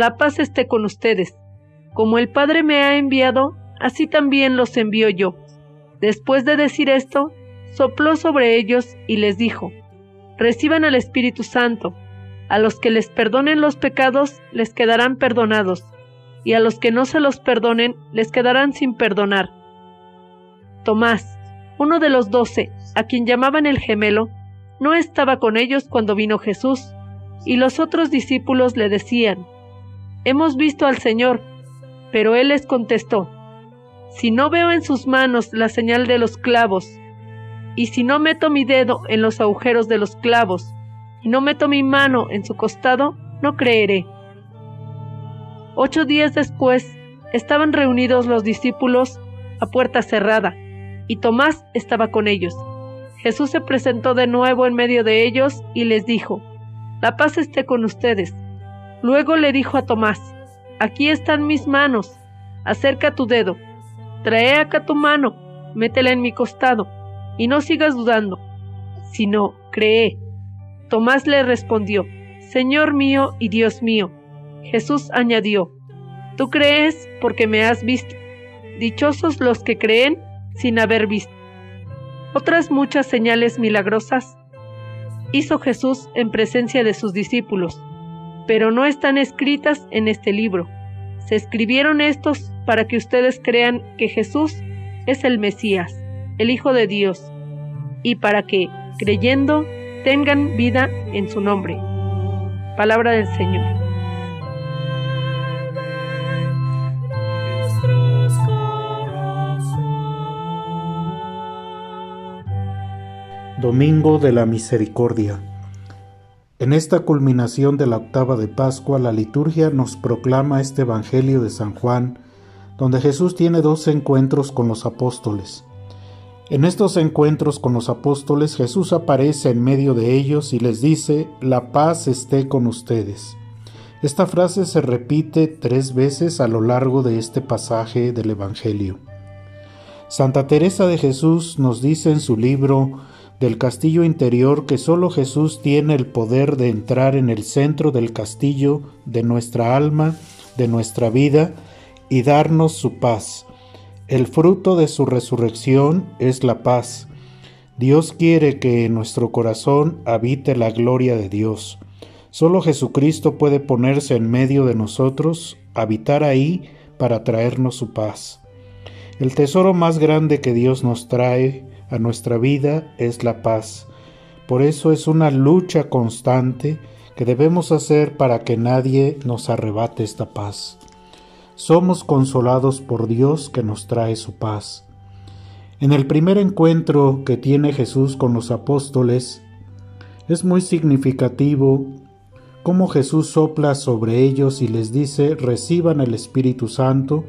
La paz esté con ustedes. Como el Padre me ha enviado, así también los envío yo. Después de decir esto, sopló sobre ellos y les dijo, Reciban al Espíritu Santo. A los que les perdonen los pecados, les quedarán perdonados, y a los que no se los perdonen, les quedarán sin perdonar. Tomás, uno de los doce, a quien llamaban el gemelo, no estaba con ellos cuando vino Jesús. Y los otros discípulos le decían, Hemos visto al Señor. Pero él les contestó, Si no veo en sus manos la señal de los clavos, y si no meto mi dedo en los agujeros de los clavos, y no meto mi mano en su costado, no creeré. Ocho días después, estaban reunidos los discípulos a puerta cerrada, y Tomás estaba con ellos. Jesús se presentó de nuevo en medio de ellos y les dijo, la paz esté con ustedes. Luego le dijo a Tomás, Aquí están mis manos, acerca tu dedo, trae acá tu mano, métela en mi costado, y no sigas dudando, sino cree. Tomás le respondió, Señor mío y Dios mío. Jesús añadió, Tú crees porque me has visto. Dichosos los que creen sin haber visto. Otras muchas señales milagrosas hizo Jesús en presencia de sus discípulos, pero no están escritas en este libro. Se escribieron estos para que ustedes crean que Jesús es el Mesías, el Hijo de Dios, y para que, creyendo, tengan vida en su nombre. Palabra del Señor. Domingo de la Misericordia. En esta culminación de la octava de Pascua, la liturgia nos proclama este Evangelio de San Juan, donde Jesús tiene dos encuentros con los apóstoles. En estos encuentros con los apóstoles, Jesús aparece en medio de ellos y les dice, la paz esté con ustedes. Esta frase se repite tres veces a lo largo de este pasaje del Evangelio. Santa Teresa de Jesús nos dice en su libro del castillo interior que solo Jesús tiene el poder de entrar en el centro del castillo de nuestra alma, de nuestra vida, y darnos su paz. El fruto de su resurrección es la paz. Dios quiere que en nuestro corazón habite la gloria de Dios. Solo Jesucristo puede ponerse en medio de nosotros, habitar ahí para traernos su paz. El tesoro más grande que Dios nos trae a nuestra vida es la paz. Por eso es una lucha constante que debemos hacer para que nadie nos arrebate esta paz. Somos consolados por Dios que nos trae su paz. En el primer encuentro que tiene Jesús con los apóstoles, es muy significativo cómo Jesús sopla sobre ellos y les dice reciban el Espíritu Santo,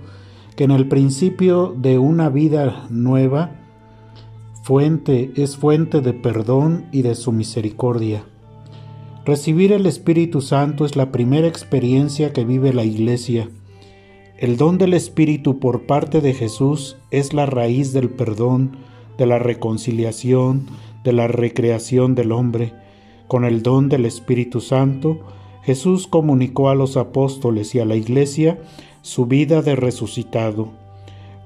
que en el principio de una vida nueva fuente es fuente de perdón y de su misericordia. Recibir el Espíritu Santo es la primera experiencia que vive la Iglesia. El don del Espíritu por parte de Jesús es la raíz del perdón, de la reconciliación, de la recreación del hombre. Con el don del Espíritu Santo, Jesús comunicó a los apóstoles y a la Iglesia su vida de resucitado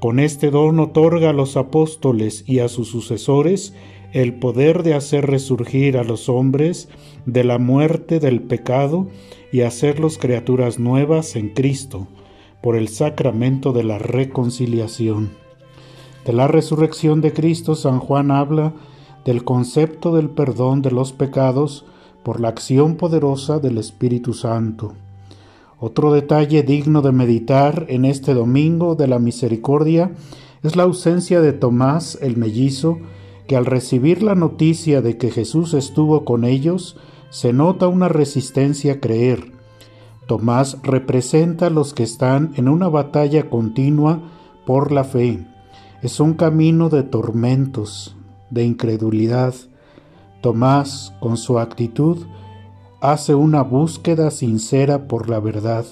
con este don otorga a los apóstoles y a sus sucesores el poder de hacer resurgir a los hombres de la muerte del pecado y hacerlos criaturas nuevas en Cristo, por el sacramento de la reconciliación. De la resurrección de Cristo, San Juan habla del concepto del perdón de los pecados por la acción poderosa del Espíritu Santo. Otro detalle digno de meditar en este domingo de la misericordia es la ausencia de Tomás el mellizo, que al recibir la noticia de que Jesús estuvo con ellos, se nota una resistencia a creer. Tomás representa a los que están en una batalla continua por la fe. Es un camino de tormentos, de incredulidad. Tomás, con su actitud, hace una búsqueda sincera por la verdad.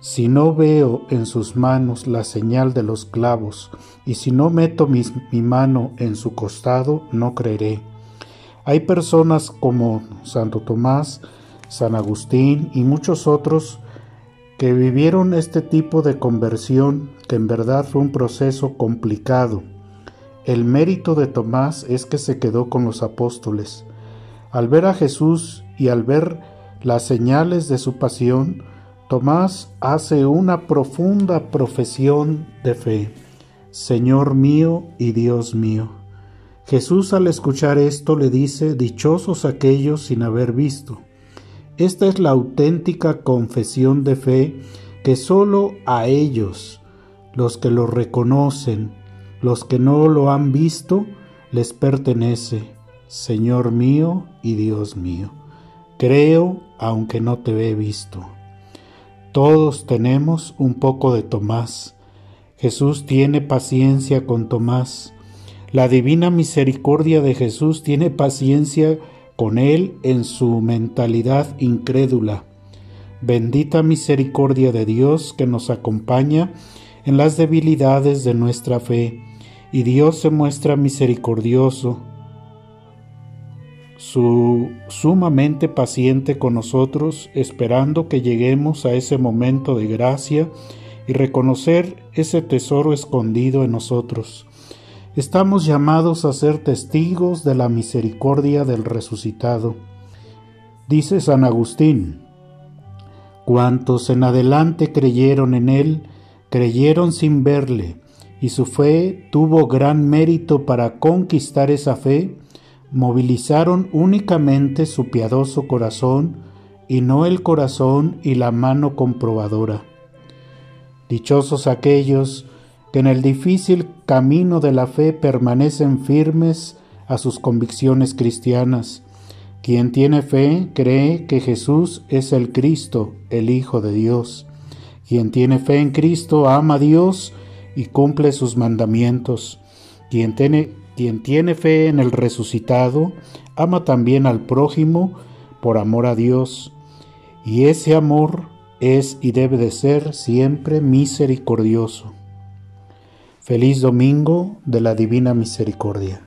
Si no veo en sus manos la señal de los clavos, y si no meto mi, mano en su costado, no creeré. Hay personas como Santo Tomás, San Agustín y muchos otros que vivieron este tipo de conversión que en verdad fue un proceso complicado. El mérito de Tomás es que se quedó con los apóstoles. Al ver a Jesús y al ver las señales de su pasión, Tomás hace una profunda profesión de fe. Señor mío y Dios mío. Jesús al escuchar esto le dice, Dichosos aquellos sin haber visto. Esta es la auténtica confesión de fe que sólo a ellos, los que lo reconocen, los que no lo han visto, les pertenece, Señor mío y Dios mío. Creo aunque no te he visto. Todos tenemos un poco de Tomás. Jesús tiene paciencia con Tomás. La divina misericordia de Jesús tiene paciencia con él en su mentalidad incrédula. Bendita misericordia de Dios que nos acompaña en las debilidades de nuestra fe, y Dios se muestra misericordioso, su sumamente paciente con nosotros, esperando que lleguemos a ese momento de gracia y reconocer ese tesoro escondido en nosotros. Estamos llamados a ser testigos de la misericordia del resucitado. Dice San Agustín, cuantos en adelante creyeron en él, creyeron sin verle, y su fe tuvo gran mérito para conquistar esa fe, movilizaron únicamente su piadoso corazón y no el corazón y la mano comprobadora. Dichosos aquellos que en el difícil camino de la fe permanecen firmes a sus convicciones cristianas. Quien tiene fe cree que Jesús es el Cristo, el Hijo de Dios. Quien tiene fe en Cristo ama a Dios y cumple sus mandamientos. Quien tiene, quien tiene fe en el resucitado ama también al prójimo por amor a Dios. Y ese amor es y debe de ser siempre misericordioso. Feliz domingo de la Divina Misericordia.